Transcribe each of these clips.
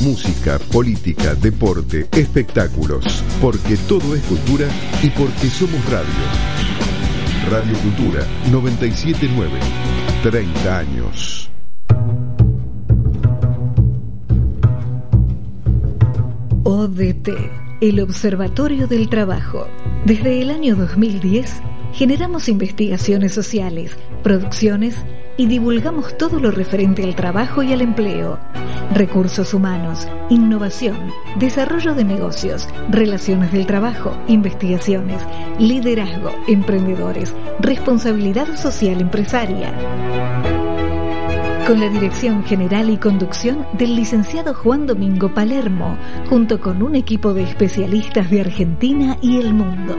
música, política, deporte, espectáculos. Porque todo es cultura y porque somos radio. Radio Cultura 979. 30 años. ODT, el Observatorio del Trabajo. Desde el año 2010 generamos investigaciones sociales, producciones y divulgamos todo lo referente al trabajo y al empleo, recursos humanos, innovación, desarrollo de negocios, relaciones del trabajo, investigaciones, liderazgo, emprendedores, responsabilidad social empresaria. Con la dirección general y conducción del licenciado Juan Domingo Palermo, junto con un equipo de especialistas de Argentina y el mundo.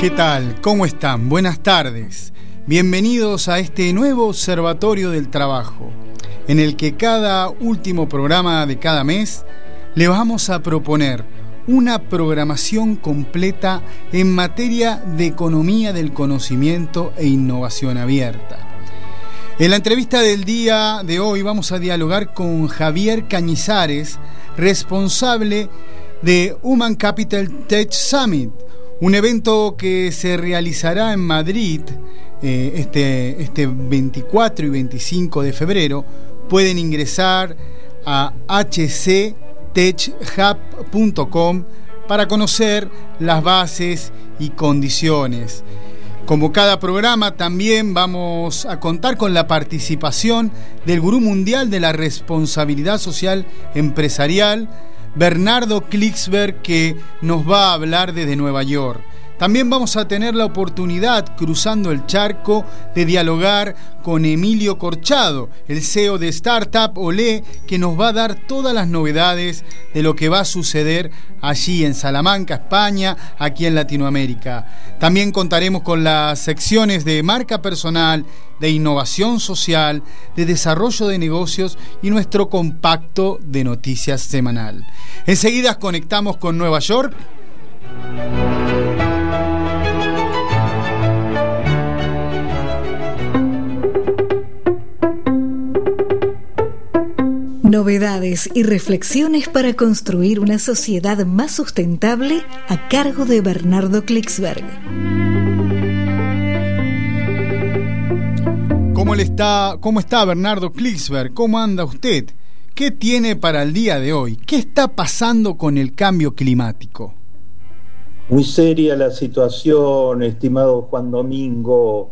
¿Qué tal? ¿Cómo están? Buenas tardes. Bienvenidos a este nuevo Observatorio del Trabajo, en el que cada último programa de cada mes le vamos a proponer una programación completa en materia de economía del conocimiento e innovación abierta. En la entrevista del día de hoy vamos a dialogar con Javier Cañizares, responsable de Human Capital Tech Summit, un evento que se realizará en Madrid eh, este, este 24 y 25 de febrero. Pueden ingresar a hctechhub.com para conocer las bases y condiciones. Como cada programa, también vamos a contar con la participación del Gurú Mundial de la Responsabilidad Social Empresarial, Bernardo Klicksberg, que nos va a hablar desde Nueva York. También vamos a tener la oportunidad, cruzando el charco, de dialogar con Emilio Corchado, el CEO de Startup Olé, que nos va a dar todas las novedades de lo que va a suceder allí en Salamanca, España, aquí en Latinoamérica. También contaremos con las secciones de marca personal, de innovación social, de desarrollo de negocios y nuestro compacto de noticias semanal. Enseguida conectamos con Nueva York. Novedades y reflexiones para construir una sociedad más sustentable a cargo de Bernardo Klicksberg. ¿Cómo, le está, ¿Cómo está Bernardo Klicksberg? ¿Cómo anda usted? ¿Qué tiene para el día de hoy? ¿Qué está pasando con el cambio climático? Muy seria la situación, estimado Juan Domingo.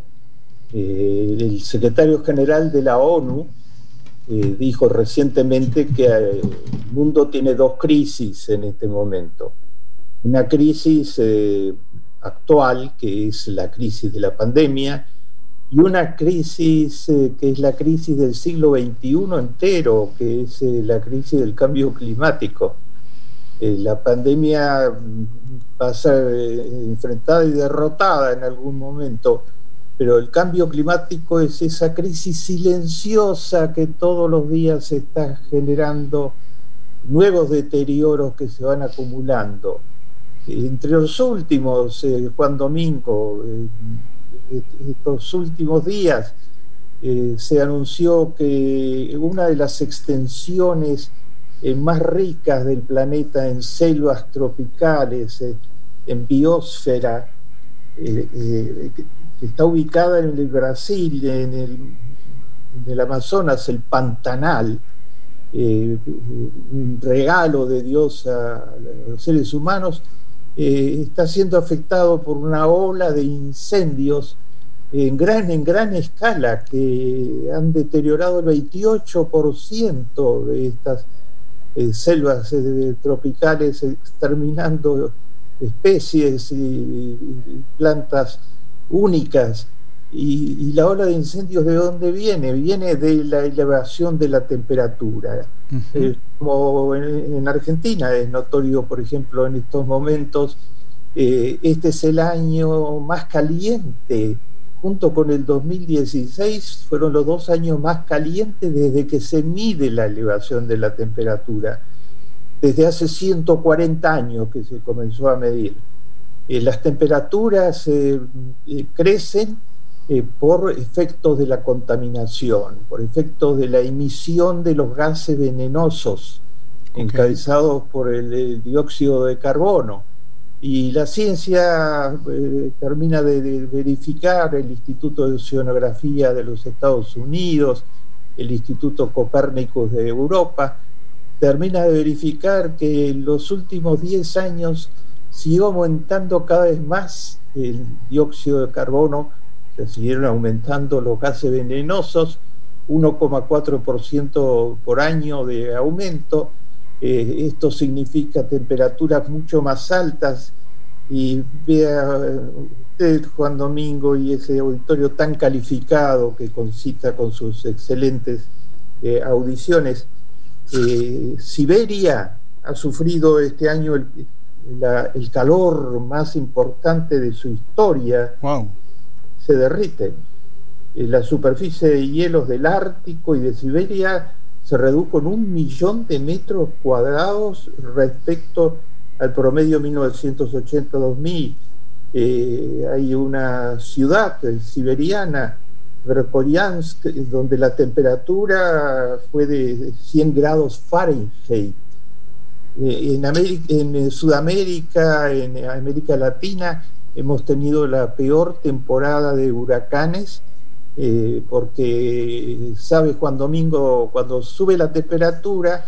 Eh, el secretario general de la ONU eh, dijo recientemente que eh, el mundo tiene dos crisis en este momento. Una crisis eh, actual, que es la crisis de la pandemia, y una crisis que es la crisis del siglo XXI entero, que es la crisis del cambio climático. la pandemia va a ser enfrentada y derrotada en algún momento pero el cambio climático es esa crisis silenciosa que todos los días está generando nuevos deterioros que se van acumulando. Entre los últimos, eh, Juan Domingo, eh, estos últimos días, eh, se anunció que una de las extensiones más ricas del planeta en selvas tropicales, en biosfera, está ubicada en el Brasil, en el, Amazonas, el Pantanal, eh, un regalo de Dios a, los seres humanos, eh, está siendo afectado por una ola de incendios en gran, en gran escala que han deteriorado el 28% de estas eh, selvas tropicales, exterminando especies y plantas únicas. Y, la ola de incendios de dónde viene? Viene de la elevación de la temperatura. Eh, como en, Argentina es notorio, por ejemplo, en estos momentos, eh, este es el año más caliente, junto con el 2016, fueron los dos años más calientes desde que se mide la elevación de la temperatura, desde hace 140 años que se comenzó a medir. Eh, las temperaturas eh, eh, crecen por efectos de la contaminación, por efectos de la emisión de los gases venenosos encabezados por el, dióxido de carbono. Y la ciencia termina de, verificar el Instituto de Oceanografía de los Estados Unidos, el Instituto Copérnicus de Europa, termina de verificar que en los últimos 10 años siguió aumentando cada vez más el dióxido de carbono, se siguieron aumentando los gases venenosos, 1,4% por año de aumento. Eh, esto significa temperaturas mucho más altas y vea usted, Juan Domingo, y ese auditorio tan calificado que concita con sus excelentes eh, audiciones. Eh, Siberia ha sufrido este año el, calor más importante de su historia. Se derrite. Eh, la superficie de hielos del Ártico y de Siberia se redujo en un millón de metros cuadrados respecto al promedio 1980-2000. Eh, hay una ciudad siberiana, Verkhoyansk, donde la temperatura fue de 100 grados Fahrenheit. Eh, en, en Sudamérica, en América Latina, hemos tenido la peor temporada de huracanes, eh, porque, sabe Juan Domingo, cuando sube la temperatura,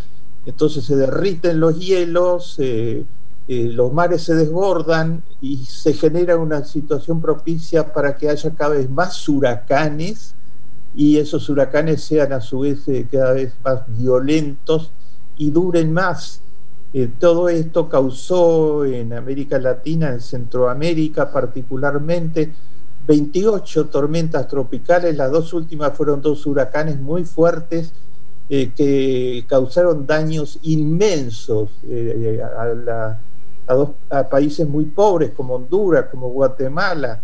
entonces se derriten los hielos, eh, los mares se desbordan y se genera una situación propicia para que haya cada vez más huracanes y esos huracanes sean a su vez eh, cada vez más violentos y duren más. Eh, todo esto causó en América Latina, en Centroamérica particularmente, 28 tormentas tropicales, las dos últimas fueron dos huracanes muy fuertes que causaron daños inmensos a la a, países muy pobres como Honduras, como Guatemala,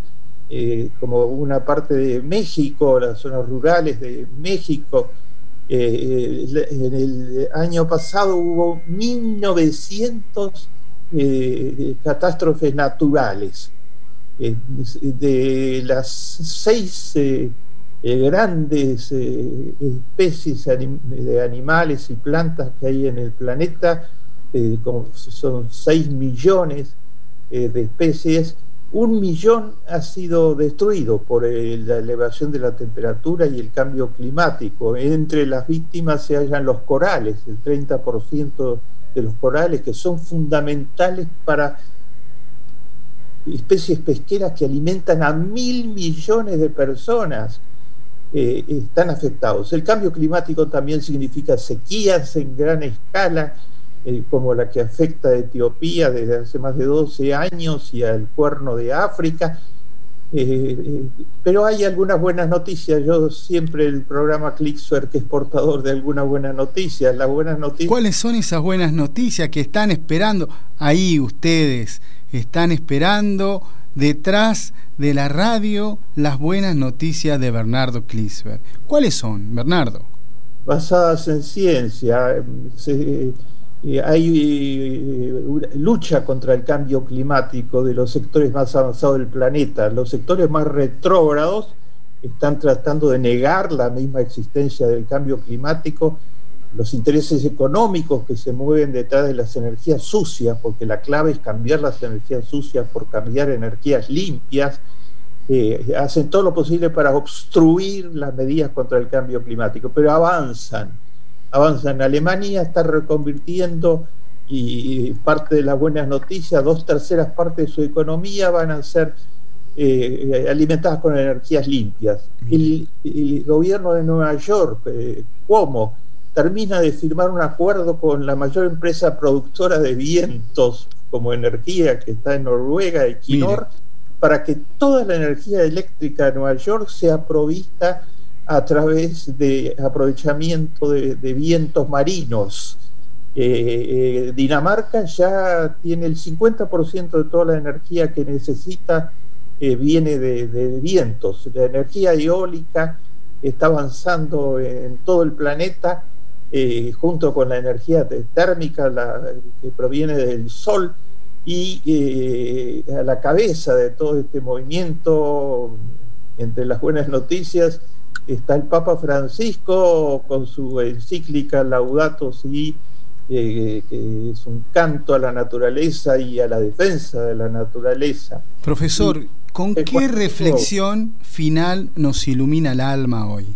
eh, como una parte de México, las zonas rurales de México. Eh, eh, en el año pasado hubo 1900 catástrofes naturales. de las seis grandes especies de animales y plantas que hay en el planeta, eh, son 6 millones eh, de especies, un millón ha sido destruido por eh, la elevación de la temperatura y el cambio climático. Entre las víctimas se hallan los corales, el 30% de los corales que son fundamentales para especies pesqueras que alimentan a mil millones de personas. están afectados. El cambio climático también significa sequías en gran escala, eh, como la que afecta a Etiopía desde hace más de 12 años y al cuerno de África. Eh, eh, pero hay algunas buenas noticias. Yo siempre el programa ClickSware que es portador de algunas buenas noticias. Las buenas noticias. ¿Cuáles son esas buenas noticias que están esperando ahí ustedes? Están esperando detrás de la radio las buenas noticias de Bernardo Klinsberg. ¿Cuáles son, Bernardo? Basadas en ciencia. Se, hay eh, lucha contra el cambio climático de los sectores más avanzados del planeta. Los sectores más retrógrados están tratando de negar la misma existencia del cambio climático, los intereses económicos que se mueven detrás de las energías sucias, porque la clave es cambiar las energías sucias por cambiar energías limpias, eh, hacen todo lo posible para obstruir las medidas contra el cambio climático, pero avanzan avanza en Alemania, está reconvirtiendo y parte de las buenas noticias, dos terceras partes de su economía van a ser eh, alimentadas con energías limpias. El, gobierno de Nueva York, eh, Cuomo, termina de firmar un acuerdo con la mayor empresa productora de vientos como energía que está en Noruega, Equinor, para que toda la energía eléctrica de Nueva York sea provista a través de aprovechamiento de, vientos marinos. Eh, eh, Dinamarca ya tiene el 50% de toda la energía que necesita eh, viene de, vientos. La energía eólica está avanzando en todo el planeta junto con la energía térmica que proviene del sol y a la cabeza de todo este movimiento entre las buenas noticias está el Papa Francisco con su encíclica Laudato Si, eh, que es un canto a la naturaleza y a la defensa de la naturaleza. Profesor, ¿con qué reflexión final nos ilumina el alma hoy?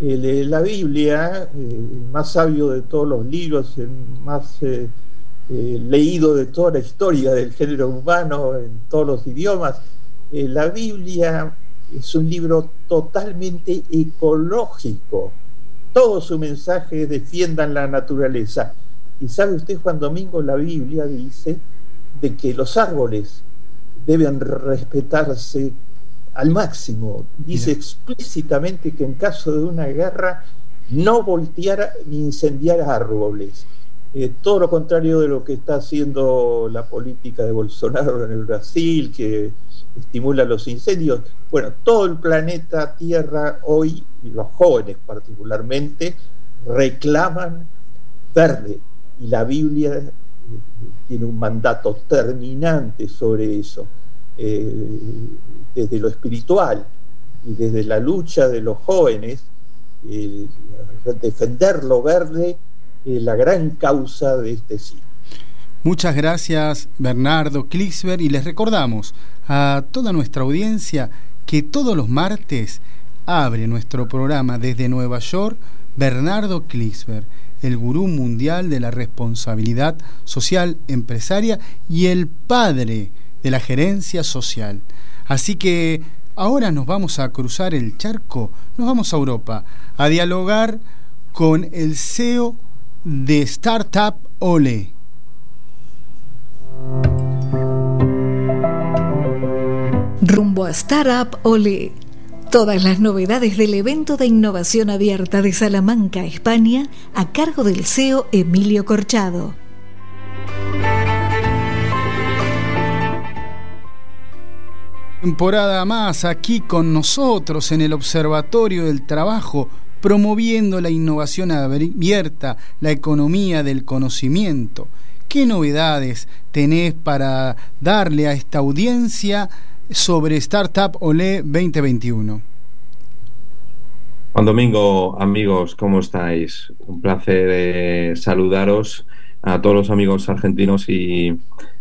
la Biblia, el más sabio de todos los libros, el más eh, eh, leído de toda la historia del género humano en todos los idiomas, la Biblia es un libro totalmente ecológico. Todo su mensaje es defiendan la naturaleza. Y sabe usted, Juan Domingo, la Biblia dice de que los árboles deben respetarse al máximo. Dice explícitamente que en caso de una guerra no voltear ni incendiar árboles. Eh, todo lo contrario de lo que está haciendo la política de Bolsonaro en el Brasil, que estimula los incendios. Bueno, todo el planeta Tierra hoy, y los jóvenes particularmente, reclaman verde. Y la Biblia eh, tiene un mandato terminante sobre eso, eh, desde lo espiritual y desde la lucha de los jóvenes, defender lo verde es la gran causa de este siglo. Muchas gracias Bernardo Klixberg y les recordamos a toda nuestra audiencia que todos los martes abre nuestro programa desde Nueva York Bernardo Klixberg, el gurú mundial de la responsabilidad social empresaria y el padre de la gerencia social. Así que ahora nos vamos a cruzar el charco, nos vamos a Europa a dialogar con el CEO de Startup Ole Rumbo a Startup Ole. Todas las novedades del evento de innovación abierta de Salamanca, España, a cargo del CEO Emilio Corchado. Temporada más aquí con nosotros en el Observatorio del Trabajo, promoviendo la innovación abierta, la economía del conocimiento ¿Qué novedades tenés para darle a esta audiencia sobre Startup Olé 2021? Juan Domingo, amigos, ¿cómo estáis? Un placer eh, saludaros a todos los amigos argentinos y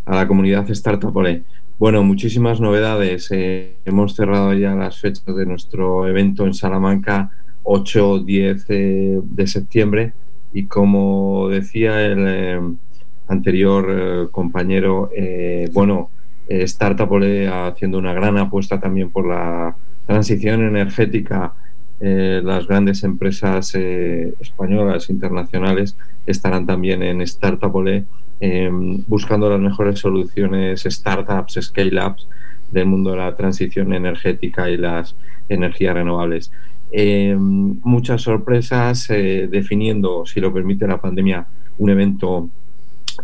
a la comunidad Startup Olé. Bueno, muchísimas novedades. Eh, hemos cerrado ya las fechas de nuestro evento en Salamanca 8-10 eh, de septiembre y como decía el anterior eh, compañero, eh, bueno, eh, Startup haciendo una gran apuesta también por la transición energética. las grandes empresas españolas, internacionales, estarán también en Startup em, buscando las mejores soluciones, startups, scale-ups del mundo de la transición energética y las energías renovables. Em, muchas sorpresas definiendo, si lo permite la pandemia, un evento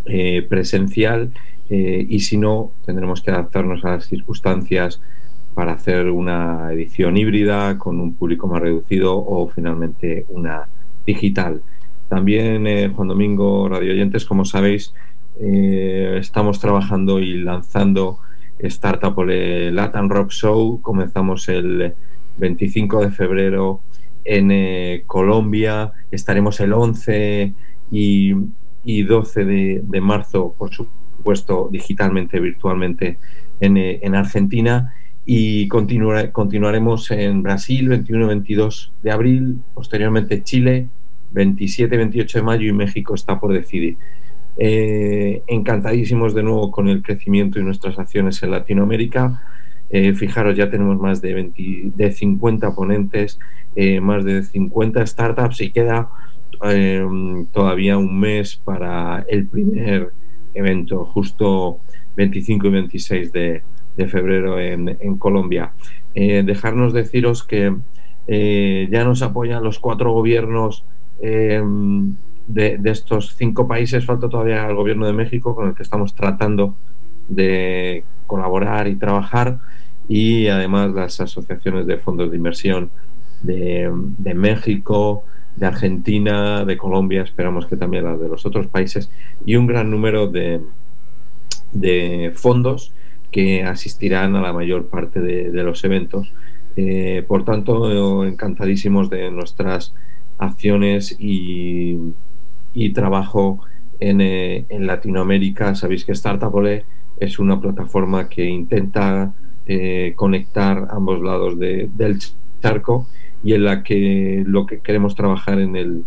eh, presencial eh, y si no, tendremos que adaptarnos a las circunstancias para hacer una edición híbrida con un público más reducido o finalmente una digital. También, eh, Juan Domingo, Radio Oyentes, como sabéis, estamos trabajando y lanzando Startup Latin Rock Show. Comenzamos el 25 de febrero en Colombia, estaremos el 11 y y 12 de, marzo, por supuesto, digitalmente, virtualmente en, eh, en Argentina. Y continuaremos en Brasil 21-22 de abril, posteriormente Chile 27-28 de mayo y México está por decidir. Eh, encantadísimos de nuevo con el crecimiento y nuestras acciones en Latinoamérica. Eh, fijaros, ya tenemos más de, 20, de 50 ponentes, más de 50 startups y queda Em, todavía un mes para el primer evento, justo 25 y 26 de, febrero en, Colombia. Eh, dejarnos deciros que eh, ya nos apoyan los cuatro gobiernos em, de, estos cinco países. Falta todavía el gobierno de México con el que estamos tratando de colaborar y trabajar y además las asociaciones de fondos de inversión de, México, de Argentina, de Colombia, esperamos que también las de los otros países, y un gran número de, de fondos que asistirán a la mayor parte de, los eventos. Eh, por tanto, encantadísimos de nuestras acciones y, trabajo en, Latinoamérica. Sabéis que Startupole es una plataforma que intenta conectar ambos lados del charco y en la que lo que queremos trabajar en el,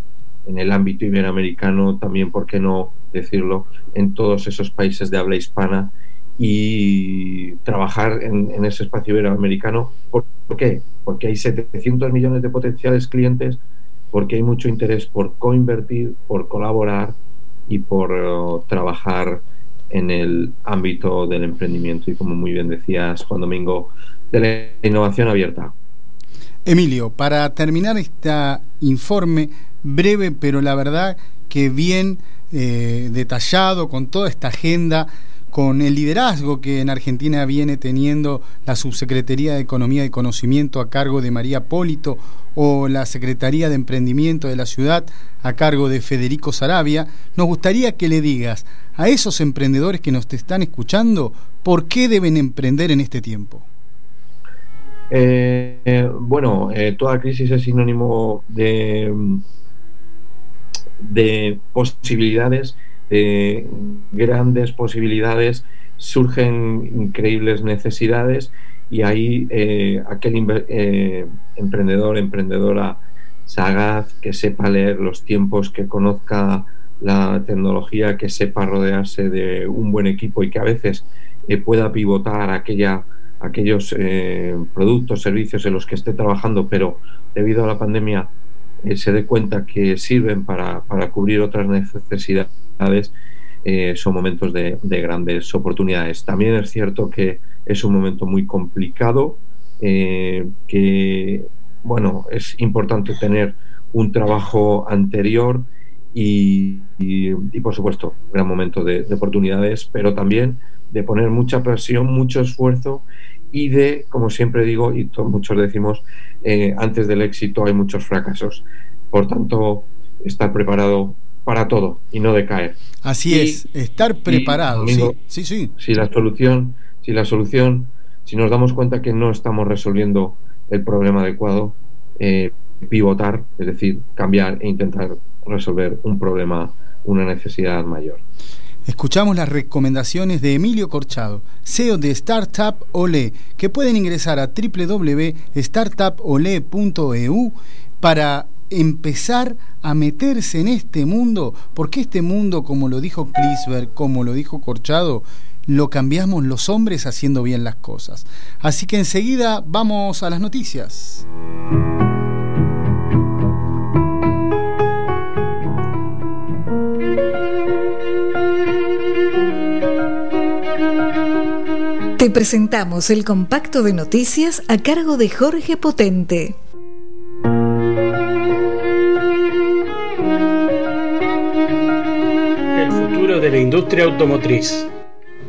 en el ámbito iberoamericano, también, ¿por qué no decirlo?, en todos esos países de habla hispana y trabajar en, ese espacio iberoamericano. ¿Por, qué? Porque hay 700 millones de potenciales clientes, porque hay mucho interés por coinvertir, por colaborar y por uh, trabajar en el ámbito del emprendimiento y como muy bien decías Juan Domingo, de la innovación abierta. Emilio, para terminar este informe breve, pero la verdad que bien eh, detallado, con toda esta agenda, con el liderazgo que en Argentina viene teniendo la Subsecretaría de Economía y Conocimiento a cargo de María Polito o la Secretaría de Emprendimiento de la ciudad a cargo de Federico Sarabia, nos gustaría que le digas a esos emprendedores que nos te están escuchando por qué deben emprender en este tiempo. Eh, bueno, eh, toda crisis es sinónimo de, de posibilidades, de grandes posibilidades, surgen increíbles necesidades y ahí eh, aquel emprendedor, emprendedora sagaz, que sepa leer los tiempos, que conozca la tecnología, que sepa rodearse de un buen equipo y que a veces pueda pivotar aquella aquellos eh, productos, servicios en los que esté trabajando, pero debido a la pandemia eh, se dé cuenta que sirven para, cubrir otras necesidades, eh, son momentos de, grandes oportunidades. También es cierto que es un momento muy complicado, que bueno, es importante tener un trabajo anterior y, por supuesto, gran momento de, de oportunidades, pero también de poner mucha presión, mucho esfuerzo y de, como siempre digo, y muchos decimos, eh, antes del éxito hay muchos fracasos. Por tanto, estar preparado para todo y no decaer. Así es, estar preparado. sí, sí, Si la solución, si la solución, si nos damos cuenta que no estamos resolviendo el problema adecuado, eh, pivotar, es decir, cambiar e intentar resolver un problema, una necesidad mayor. Escuchamos las recomendaciones de Emilio Corchado, CEO de Startup Ole, que pueden ingresar a www.startupole.eu para empezar a meterse en este mundo, porque este mundo, como lo dijo Klisberg, como lo dijo Corchado, lo cambiamos los hombres haciendo bien las cosas. Así que enseguida vamos a las noticias. Te presentamos el compacto de noticias a cargo de Jorge Potente. El futuro de la industria automotriz.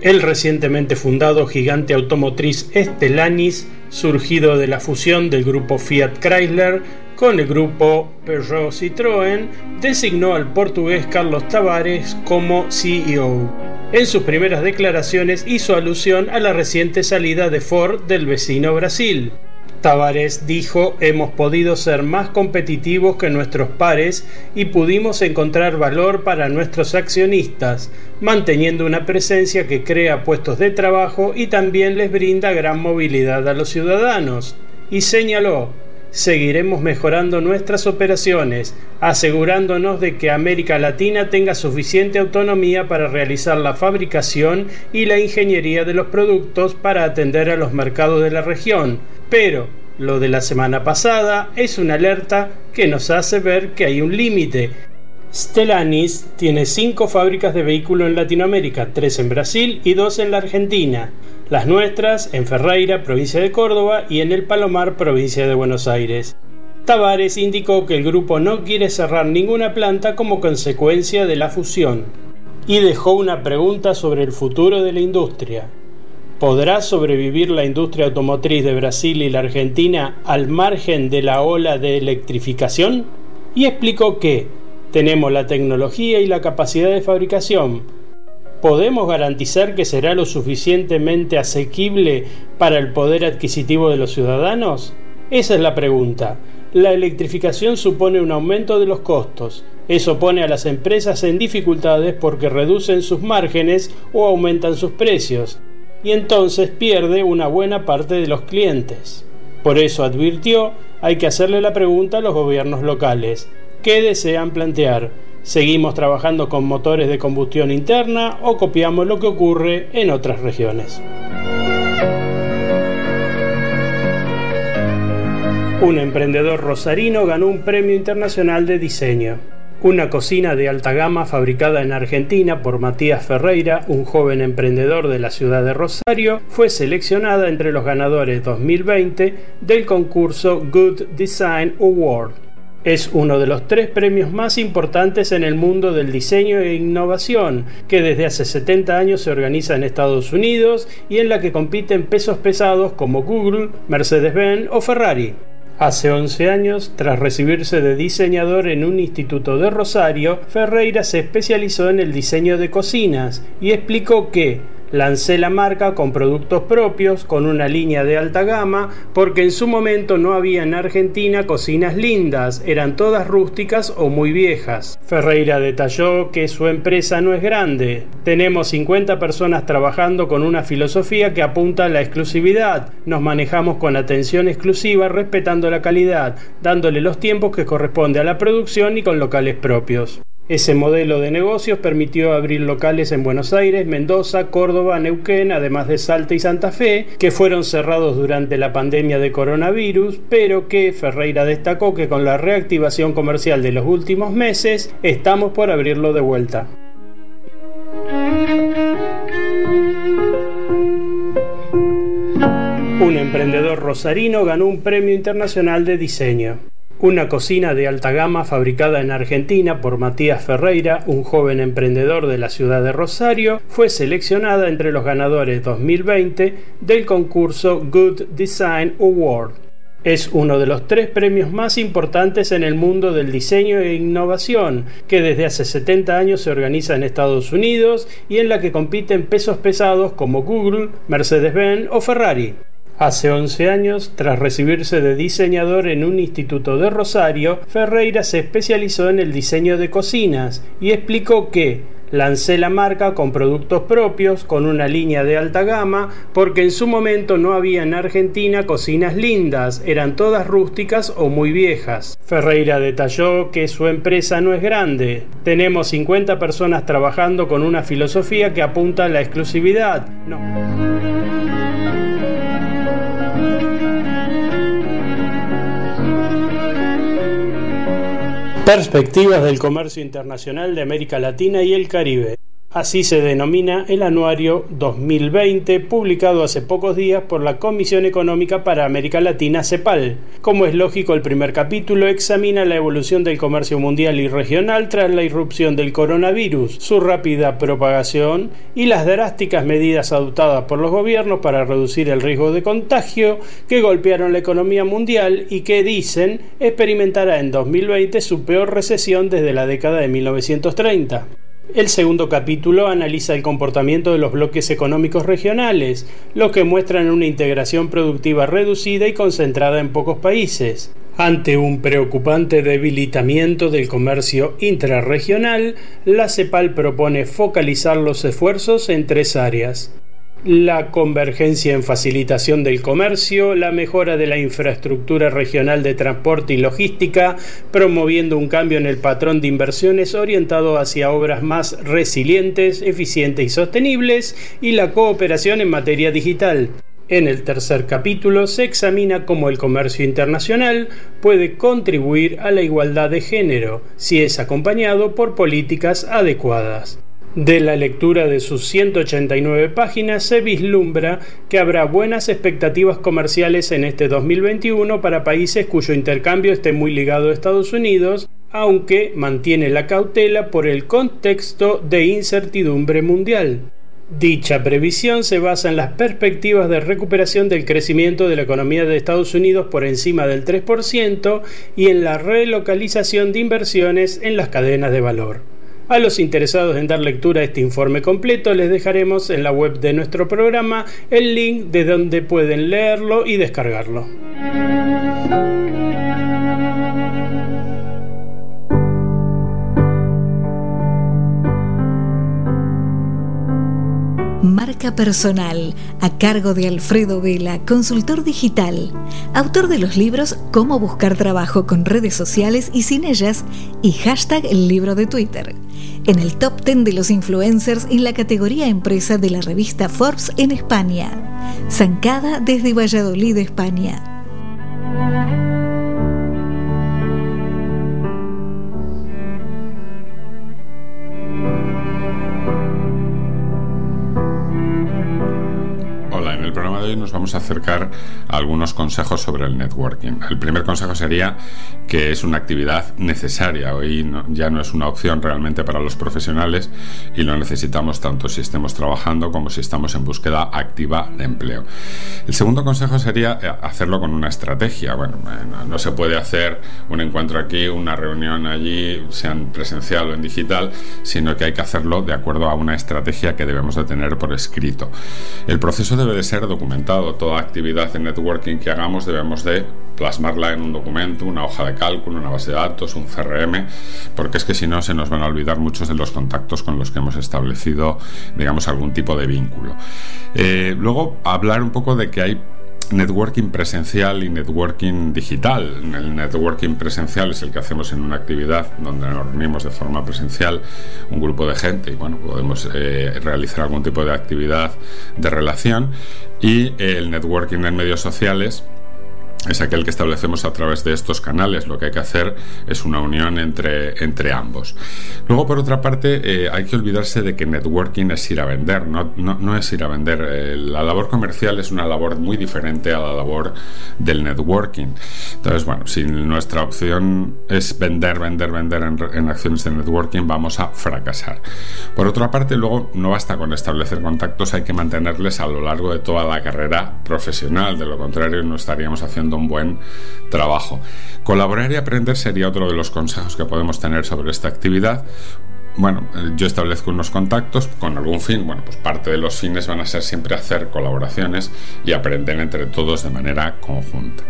El recientemente fundado gigante automotriz Estellanis, surgido de la fusión del grupo Fiat Chrysler con el grupo Peugeot Citroën, designó al portugués Carlos Tavares como CEO. En sus primeras declaraciones hizo alusión a la reciente salida de Ford del vecino Brasil. Tavares dijo hemos podido ser más competitivos que nuestros pares y pudimos encontrar valor para nuestros accionistas, manteniendo una presencia que crea puestos de trabajo y también les brinda gran movilidad a los ciudadanos. Y señaló, seguiremos mejorando nuestras operaciones, asegurándonos de que América Latina tenga suficiente autonomía para realizar la fabricación y la ingeniería de los productos para atender a los mercados de la región. Pero lo de la semana pasada es una alerta que nos hace ver que hay un límite. Stellantis tiene cinco fábricas de vehículos en Latinoamérica, tres en Brasil y dos en la Argentina las nuestras en Ferreira, provincia de Córdoba, y en El Palomar, provincia de Buenos Aires. Tavares indicó que el grupo no quiere cerrar ninguna planta como consecuencia de la fusión y dejó una pregunta sobre el futuro de la industria. ¿Podrá sobrevivir la industria automotriz de Brasil y la Argentina al margen de la ola de electrificación? Y explicó que tenemos la tecnología y la capacidad de fabricación, ¿podemos garantizar que será lo suficientemente asequible para el poder adquisitivo de los ciudadanos? Esa es la pregunta. La electrificación supone un aumento de los costos. Eso pone a las empresas en dificultades porque reducen sus márgenes o aumentan sus precios, y entonces pierde una buena parte de los clientes. Por eso advirtió, hay que hacerle la pregunta a los gobiernos locales. ¿Qué desean plantear? ¿Seguimos trabajando con motores de combustión interna o copiamos lo que ocurre en otras regiones? Un emprendedor rosarino ganó un premio internacional de diseño. Una cocina de alta gama fabricada en Argentina por Matías Ferreira, un joven emprendedor de la ciudad de Rosario, fue seleccionada entre los ganadores 2020 del concurso Good Design Award. Es uno de los tres premios más importantes en el mundo del diseño e innovación, que desde hace 70 años se organiza en Estados Unidos y en la que compiten pesos pesados como Google, Mercedes-Benz o Ferrari. Hace 11 años, tras recibirse de diseñador en un instituto de Rosario, Ferreira se especializó en el diseño de cocinas y explicó que Lancé la marca con productos propios, con una línea de alta gama, porque en su momento no había en Argentina cocinas lindas, eran todas rústicas o muy viejas. Ferreira detalló que su empresa no es grande. Tenemos 50 personas trabajando con una filosofía que apunta a la exclusividad. Nos manejamos con atención exclusiva, respetando la calidad, dándole los tiempos que corresponde a la producción y con locales propios. Ese modelo de negocios permitió abrir locales en Buenos Aires, Mendoza, Córdoba, Neuquén, además de Salta y Santa Fe, que fueron cerrados durante la pandemia de coronavirus, pero que Ferreira destacó que con la reactivación comercial de los últimos meses estamos por abrirlo de vuelta. Un emprendedor rosarino ganó un premio internacional de diseño. Una cocina de alta gama fabricada en Argentina por Matías Ferreira, un joven emprendedor de la ciudad de Rosario, fue seleccionada entre los ganadores 2020 del concurso Good Design Award. Es uno de los tres premios más importantes en el mundo del diseño e innovación, que desde hace 70 años se organiza en Estados Unidos y en la que compiten pesos pesados como Google, Mercedes-Benz o Ferrari. Hace 11 años, tras recibirse de diseñador en un instituto de Rosario, Ferreira se especializó en el diseño de cocinas y explicó que lancé la marca con productos propios, con una línea de alta gama, porque en su momento no había en Argentina cocinas lindas, eran todas rústicas o muy viejas. Ferreira detalló que su empresa no es grande, tenemos 50 personas trabajando con una filosofía que apunta a la exclusividad. No. Perspectivas del comercio internacional de América Latina y el Caribe. Así se denomina el anuario 2020 publicado hace pocos días por la Comisión Económica para América Latina CEPAL. Como es lógico, el primer capítulo examina la evolución del comercio mundial y regional tras la irrupción del coronavirus, su rápida propagación y las drásticas medidas adoptadas por los gobiernos para reducir el riesgo de contagio que golpearon la economía mundial y que dicen experimentará en 2020 su peor recesión desde la década de 1930. El segundo capítulo analiza el comportamiento de los bloques económicos regionales, los que muestran una integración productiva reducida y concentrada en pocos países. Ante un preocupante debilitamiento del comercio intrarregional, la CEPAL propone focalizar los esfuerzos en tres áreas la convergencia en facilitación del comercio, la mejora de la infraestructura regional de transporte y logística, promoviendo un cambio en el patrón de inversiones orientado hacia obras más resilientes, eficientes y sostenibles, y la cooperación en materia digital. En el tercer capítulo se examina cómo el comercio internacional puede contribuir a la igualdad de género si es acompañado por políticas adecuadas. De la lectura de sus 189 páginas se vislumbra que habrá buenas expectativas comerciales en este 2021 para países cuyo intercambio esté muy ligado a Estados Unidos, aunque mantiene la cautela por el contexto de incertidumbre mundial. Dicha previsión se basa en las perspectivas de recuperación del crecimiento de la economía de Estados Unidos por encima del 3% y en la relocalización de inversiones en las cadenas de valor. A los interesados en dar lectura a este informe completo les dejaremos en la web de nuestro programa el link de donde pueden leerlo y descargarlo. Marca personal, a cargo de Alfredo Vela, consultor digital, autor de los libros Cómo buscar trabajo con redes sociales y sin ellas y hashtag el libro de Twitter. En el top 10 de los influencers en la categoría empresa de la revista Forbes en España. Zancada desde Valladolid, España. Nos vamos a acercar a algunos consejos sobre el networking. El primer consejo sería que es una actividad necesaria. Hoy ya no es una opción realmente para los profesionales y lo necesitamos tanto si estemos trabajando como si estamos en búsqueda activa de empleo. El segundo consejo sería eh, hacerlo con una estrategia. Bueno, no se puede hacer un encuentro aquí, una reunión allí, sean presencial o en digital, sino que hay que hacerlo de acuerdo a una estrategia que debemos de tener por escrito. El proceso debe de ser documentado toda actividad de networking que hagamos debemos de plasmarla en un documento, una hoja de cálculo, una base de datos, un CRM, porque es que si no se nos van a olvidar muchos de los contactos con los que hemos establecido, digamos, algún tipo de vínculo. Eh, luego, hablar un poco de que hay networking presencial y networking digital. El networking presencial es el que hacemos en una actividad donde nos reunimos de forma presencial un grupo de gente y bueno, podemos eh, realizar algún tipo de actividad de relación. Y el networking en medios sociales es aquel que establecemos a través de estos canales. Lo que hay que hacer es una unión entre, entre ambos. Luego, por otra parte, eh, hay que olvidarse de que networking es ir a vender, no, no, es ir a vender. Eh, la labor comercial es una labor muy diferente a la labor del networking. Entonces, bueno, si nuestra opción es vender, vender, vender en, en acciones de networking, vamos a fracasar. Por otra parte, luego no basta con establecer contactos, hay que mantenerles a lo largo de toda la carrera profesional. De lo contrario, no estaríamos haciendo un buen trabajo. Colaborar y aprender sería otro de los consejos que podemos tener sobre esta actividad bueno, yo establezco unos contactos con algún fin. Bueno, pues parte de los fines van a ser siempre hacer colaboraciones y aprender entre todos de manera conjunta.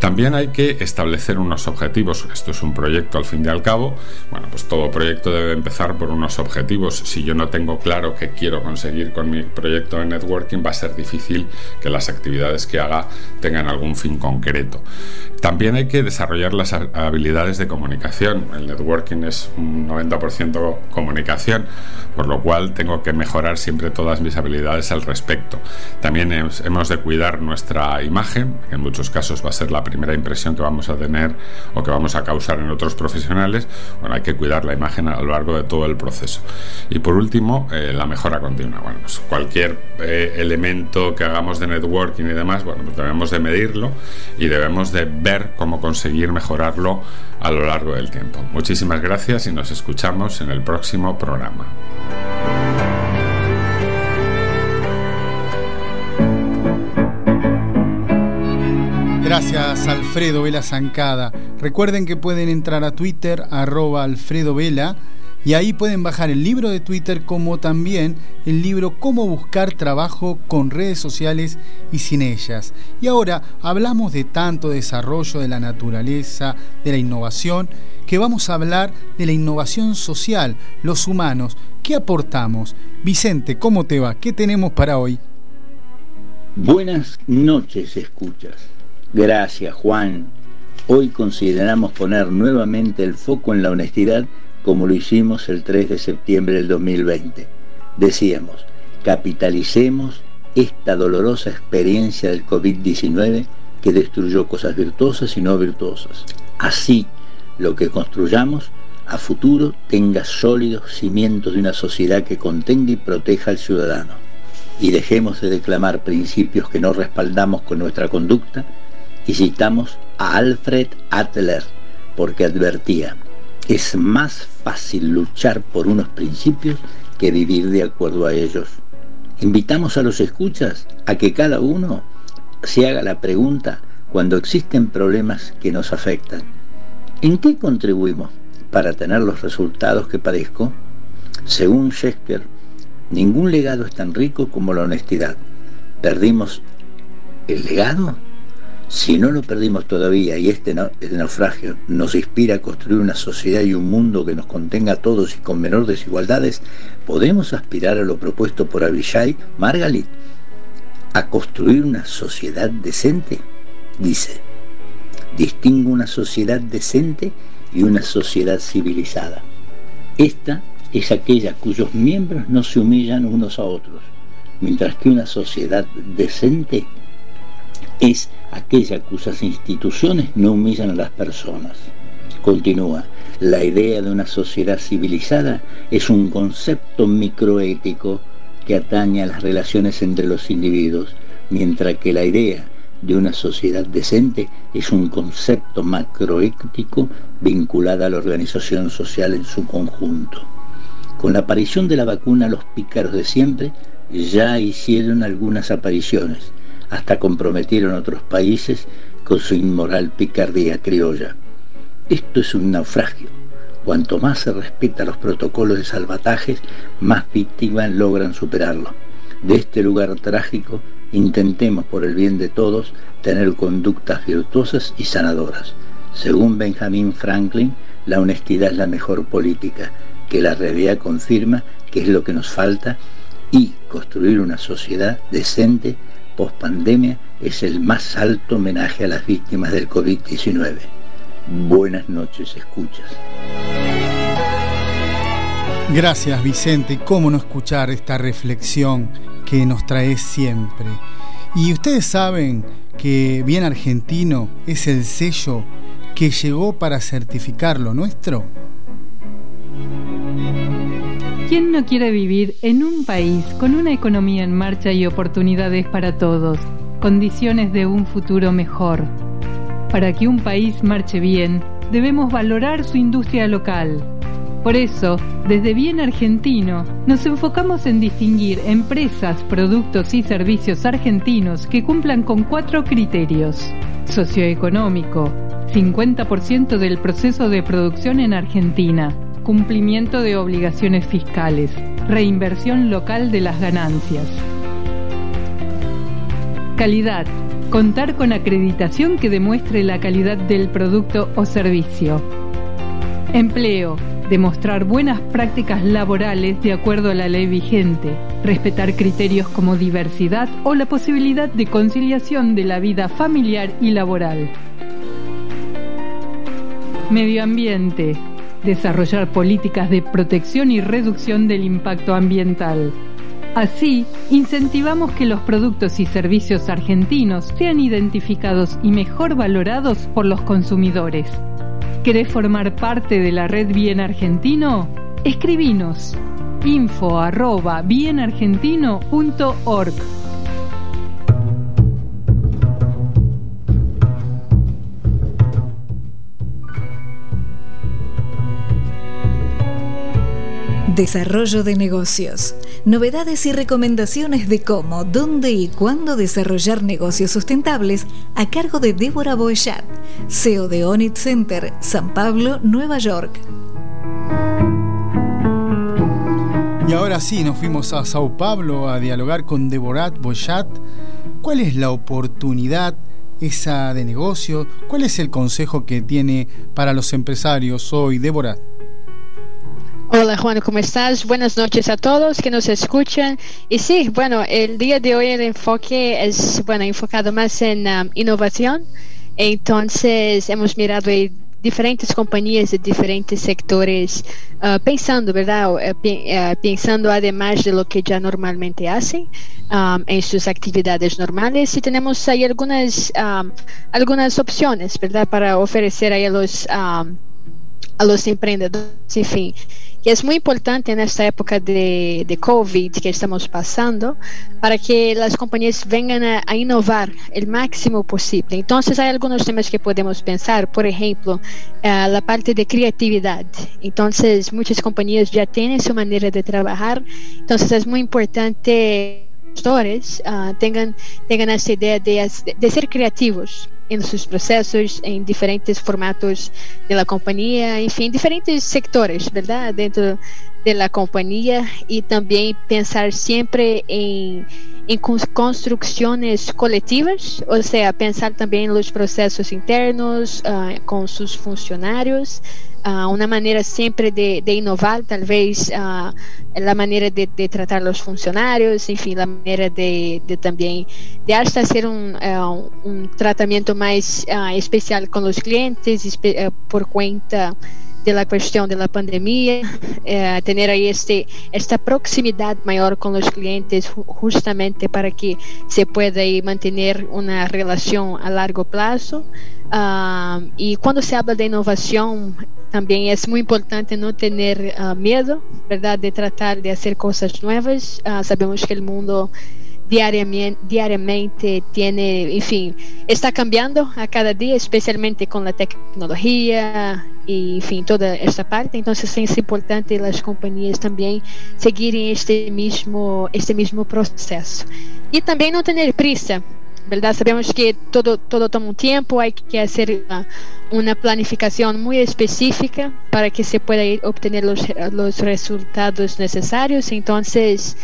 También hay que establecer unos objetivos. Esto es un proyecto al fin y al cabo. Bueno, pues todo proyecto debe empezar por unos objetivos. Si yo no tengo claro qué quiero conseguir con mi proyecto de networking, va a ser difícil que las actividades que haga tengan algún fin concreto. También hay que desarrollar las habilidades de comunicación. El networking es un 90% comunicación, por lo cual tengo que mejorar siempre todas mis habilidades al respecto. También hemos de cuidar nuestra imagen, que en muchos casos va a ser la primera impresión que vamos a tener o que vamos a causar en otros profesionales, bueno, hay que cuidar la imagen a lo largo de todo el proceso. Y por último, eh, la mejora continua. Bueno, pues cualquier eh, elemento que hagamos de networking y demás, bueno, pues debemos de medirlo y debemos de ver cómo conseguir mejorarlo a lo largo del tiempo. Muchísimas gracias y nos escuchamos en el próximo programa. Gracias Alfredo Vela Zancada. Recuerden que pueden entrar a Twitter arroba Alfredo Vela y ahí pueden bajar el libro de Twitter como también el libro Cómo buscar trabajo con redes sociales y sin ellas. Y ahora hablamos de tanto desarrollo de la naturaleza, de la innovación, que vamos a hablar de la innovación social, los humanos. ¿Qué aportamos? Vicente, ¿cómo te va? ¿Qué tenemos para hoy? Buenas noches, escuchas. Gracias, Juan. Hoy consideramos poner nuevamente el foco en la honestidad como lo hicimos el 3 de septiembre del 2020. Decíamos, capitalicemos esta dolorosa experiencia del COVID-19 que destruyó cosas virtuosas y no virtuosas. Así, lo que construyamos a futuro tenga sólidos cimientos de una sociedad que contenga y proteja al ciudadano. Y dejemos de declamar principios que no respaldamos con nuestra conducta y citamos a Alfred Adler porque advertía, es más fácil luchar por unos principios que vivir de acuerdo a ellos. Invitamos a los escuchas a que cada uno se haga la pregunta cuando existen problemas que nos afectan. ¿En qué contribuimos para tener los resultados que padezco? Según Shakespeare, ningún legado es tan rico como la honestidad. ¿Perdimos el legado? Si no lo perdimos todavía y este, este, naufragio nos inspira a construir una sociedad y un mundo que nos contenga a todos y con menor desigualdades, podemos aspirar a lo propuesto por Abishai Margalit, a construir una sociedad decente. Dice, distingo una sociedad decente y una sociedad civilizada. Esta es aquella cuyos miembros no se humillan unos a otros, mientras que una sociedad decente es aquella cuyas instituciones no humillan a las personas. Continúa, la idea de una sociedad civilizada es un concepto microético que atañe a las relaciones entre los individuos, mientras que la idea de una sociedad decente es un concepto macroético vinculado a la organización social en su conjunto. Con la aparición de la vacuna, los pícaros de siempre ya hicieron algunas apariciones, hasta comprometieron otros países con su inmoral picardía criolla. Esto es un naufragio. Cuanto más se respeta los protocolos de salvatajes, más víctimas logran superarlo. De este lugar trágico, intentemos por el bien de todos tener conductas virtuosas y sanadoras. Según Benjamin Franklin, la honestidad es la mejor política, que la realidad confirma que es lo que nos falta y construir una sociedad decente post pandemia es el más alto homenaje a las víctimas del COVID-19. Buenas noches, escuchas. Gracias Vicente, cómo no escuchar esta reflexión que nos trae siempre. Y ustedes saben que Bien Argentino es el sello que llegó para certificar lo nuestro. ¿Quién no quiere vivir en un país con una economía en marcha y oportunidades para todos, condiciones de un futuro mejor? Para que un país marche bien, debemos valorar su industria local. Por eso, desde Bien Argentino, nos enfocamos en distinguir empresas, productos y servicios argentinos que cumplan con cuatro criterios. Socioeconómico, 50% del proceso de producción en Argentina cumplimiento de obligaciones fiscales, reinversión local de las ganancias. Calidad. Contar con acreditación que demuestre la calidad del producto o servicio. Empleo. Demostrar buenas prácticas laborales de acuerdo a la ley vigente. Respetar criterios como diversidad o la posibilidad de conciliación de la vida familiar y laboral. Medio ambiente desarrollar políticas de protección y reducción del impacto ambiental. Así, incentivamos que los productos y servicios argentinos sean identificados y mejor valorados por los consumidores. ¿Querés formar parte de la red Bien Argentino? Escribinos info arroba bienargentino.org Desarrollo de negocios. Novedades y recomendaciones de cómo, dónde y cuándo desarrollar negocios sustentables a cargo de Débora Boechat, CEO de Onit Center, San Pablo, Nueva York. Y ahora sí, nos fuimos a Sao Paulo a dialogar con Débora Boechat. ¿Cuál es la oportunidad esa de negocio? ¿Cuál es el consejo que tiene para los empresarios hoy, Débora? Hola Juan, ¿cómo estás? Buenas noches a todos que nos escuchan. Y sí, bueno, el día de hoy el enfoque es, bueno, enfocado más en um, innovación. Entonces hemos mirado diferentes compañías de diferentes sectores uh, pensando, ¿verdad? Uh, uh, pensando además de lo que ya normalmente hacen um, en sus actividades normales y tenemos ahí algunas, um, algunas opciones, ¿verdad? Para ofrecer a los, a los emprendedores, en fin. Que es muy importante nesta época de, de COVID que estamos pasando para que las compañías vengan a, a innovar el máximo posible. Entonces hay algunos temas que podemos pensar, por ejemplo, uh, la parte de creatividad. Entonces muchas compañías ya tienen su manera de trabajar, entonces es muy importante que los uh, tengan, tengan esa idea de, de ser creativos en sus procesos, en diferentes formatos de la compañía, en fin, diferentes sectores, ¿verdad? Dentro de la compañía y también pensar siempre en, en construcciones colectivas, o sea, pensar también en los procesos internos uh, con sus funcionarios. Uh, una manera siempre de, de inovar, tal vez uh, la manera de, de, tratar los funcionarios, en fin, la manera de, de también, de hasta hacer un, uh, un tratamiento más especial con los clientes por cuenta de de la pandemia, eh, tener ahí este, esta proximidad mayor con los clientes justamente para que se pueda mantener una relación a largo plazo. Uh, y cuando se habla de innovación, también es muy importante no tener uh, miedo, ¿verdad? De tratar de hacer cosas nuevas. Uh, sabemos que el mundo diariamente, diariamente tiene, en fin, está cambiando a cada día, especialmente con la tecnología y, en fin, toda esta parte. Entonces es importante las compañías también seguir este mismo, este mismo proceso. Y también no tener prisa, ¿verdad? Sabemos que todo, todo toma un tiempo, hay que hacer una, una planificación muy específica para que se pueda obtener los, los resultados necesarios. Entonces,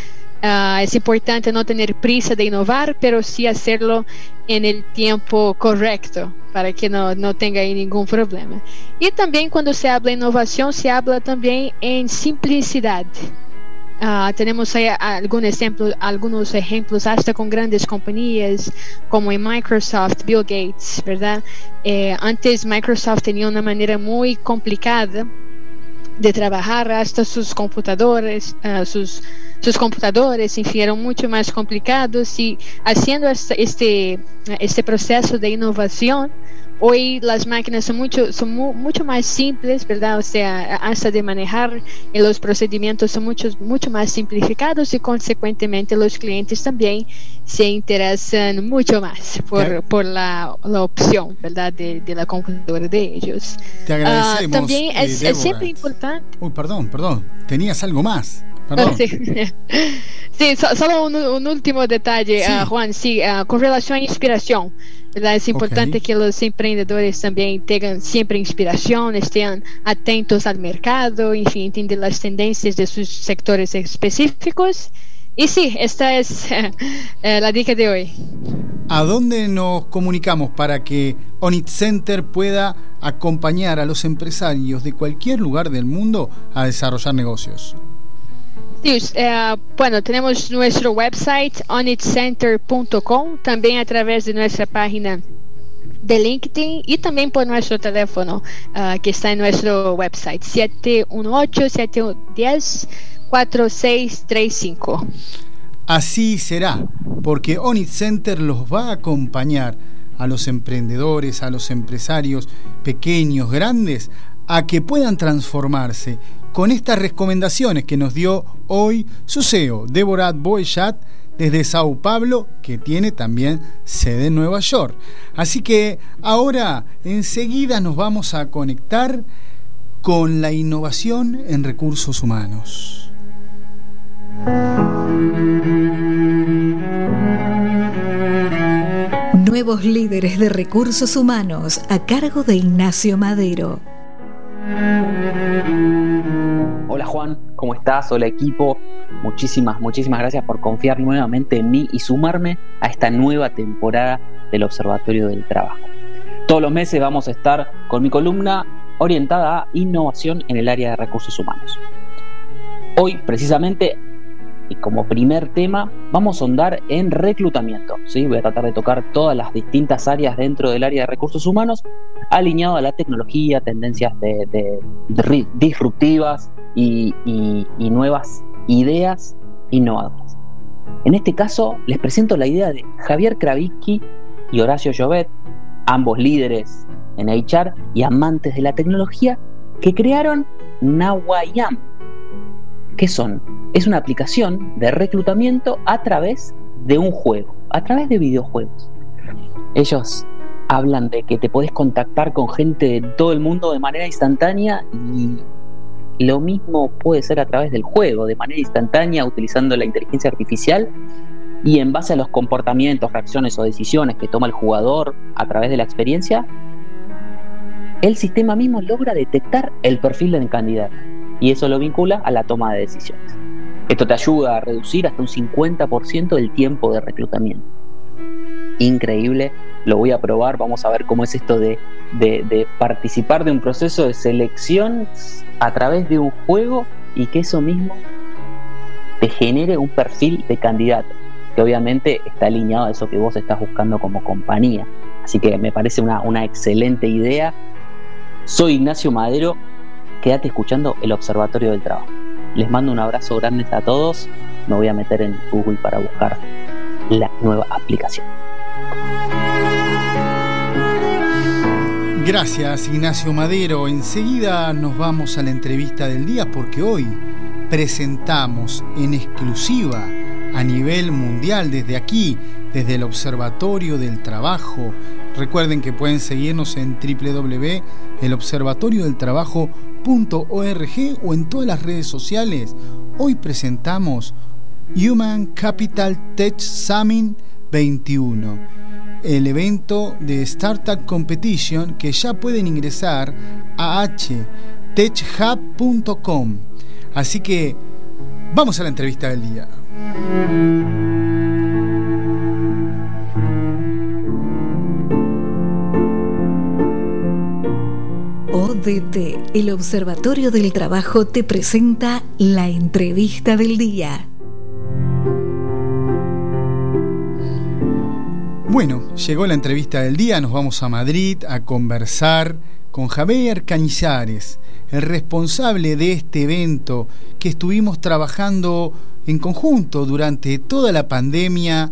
Uh, es importante no tener prisa de innovar, pero sí hacerlo en el tiempo correcto para que no, no tenga ahí ningún problema. Y también cuando se habla de innovación, se habla también en simplicidad. Uh, tenemos ahí algún ejemplo, algunos ejemplos hasta con grandes compañías como en Microsoft, Bill Gates, ¿verdad? Eh, antes Microsoft tenía una manera muy complicada de trabajar hasta sus computadores, uh, sus sus computadores, en fin, eran mucho más complicados y haciendo este, este proceso de innovación, hoy las máquinas son mucho, son mu mucho más simples, ¿verdad? O sea, hasta de manejar y los procedimientos son mucho, mucho más simplificados y consecuentemente los clientes también se interesan mucho más por, por la, la, opción, ¿verdad? De, de, la computadora de ellos. Te agradecemos. Uh, también eh, es, es siempre importante. Uy, perdón, perdón. Tenías algo más. Sí, sí so, solo un, un, último detalle, sí. uh, Juan, sí, uh, con relación a inspiración. ¿Verdad? Es importante okay. que los emprendedores también tengan siempre inspiración, estén atentos al mercado, en fin, entiendan las tendencias de sus sectores específicos. Y sí, esta es eh, la dica de hoy. ¿A dónde nos comunicamos para que Onit Center pueda acompañar a los empresarios de cualquier lugar del mundo a desarrollar negocios? Uh, bueno, tenemos nuestro website onitcenter.com, también a través de nuestra página de LinkedIn y también por nuestro teléfono uh, que está en nuestro website 718-710-4635. Así será, porque Onit Center los va a acompañar a los emprendedores, a los empresarios pequeños, grandes, a que puedan transformarse con estas recomendaciones que nos dio hoy su CEO, Deborah Boychat, desde Sao Paulo, que tiene también sede en Nueva York. Así que ahora enseguida nos vamos a conectar con la innovación en recursos humanos. Nuevos líderes de recursos humanos a cargo de Ignacio Madero. Hola Juan, ¿cómo estás? Hola equipo. Muchísimas, muchísimas gracias por confiar nuevamente en mí y sumarme a esta nueva temporada del Observatorio del Trabajo. Todos los meses vamos a estar con mi columna orientada a innovación en el área de recursos humanos. Hoy, precisamente, y como primer tema, vamos a ahondar en reclutamiento. ¿sí? Voy a tratar de tocar todas las distintas áreas dentro del área de recursos humanos, alineado a la tecnología, tendencias de, disruptivas y, y, y nuevas ideas innovadoras. En este caso, les presento la idea de Javier Kravitsky y Horacio Jovet, ambos líderes en HR y amantes de la tecnología, que crearon Nawayam. ¿Qué son? Es una aplicación de reclutamiento a través de un juego, a través de videojuegos. Ellos hablan de que te podés contactar con gente de todo el mundo de manera instantánea y lo mismo puede ser a través del juego, de manera instantánea, utilizando la inteligencia artificial. y en base a los comportamientos, reacciones o decisiones que toma el jugador a través de la experiencia, el sistema mismo logra detectar el perfil del candidato y eso lo vincula a la toma de decisiones. Esto te ayuda a reducir hasta un 50% el tiempo de reclutamiento. Increíble, lo voy a probar, vamos a ver cómo es esto de, de participar de un proceso de selección a través de un juego y que eso mismo te genere un perfil de candidato, que obviamente está alineado a eso que vos estás buscando como compañía. Así que me parece una, una excelente idea. Soy Ignacio Madero, quédate escuchando el Observatorio del Trabajo. Les mando un abrazo grande a todos. Me voy a meter en Google para buscar la nueva aplicación. Gracias Ignacio Madero. Enseguida nos vamos a la entrevista del día porque hoy presentamos en exclusiva a nivel mundial desde aquí, desde el Observatorio del Trabajo. Recuerden que pueden seguirnos en www.elobservatoriodeltrabajo.org o en todas las redes sociales. Hoy presentamos Human Capital Tech Summit 21, el evento de Startup Competition que ya pueden ingresar a htechhub.com. Así que vamos a la entrevista del día. ODT, el Observatorio del Trabajo, te presenta la entrevista del día. Bueno, llegó la entrevista del día, nos vamos a Madrid a conversar con Javier Cañizares, el responsable de este evento que estuvimos trabajando en conjunto durante toda la pandemia,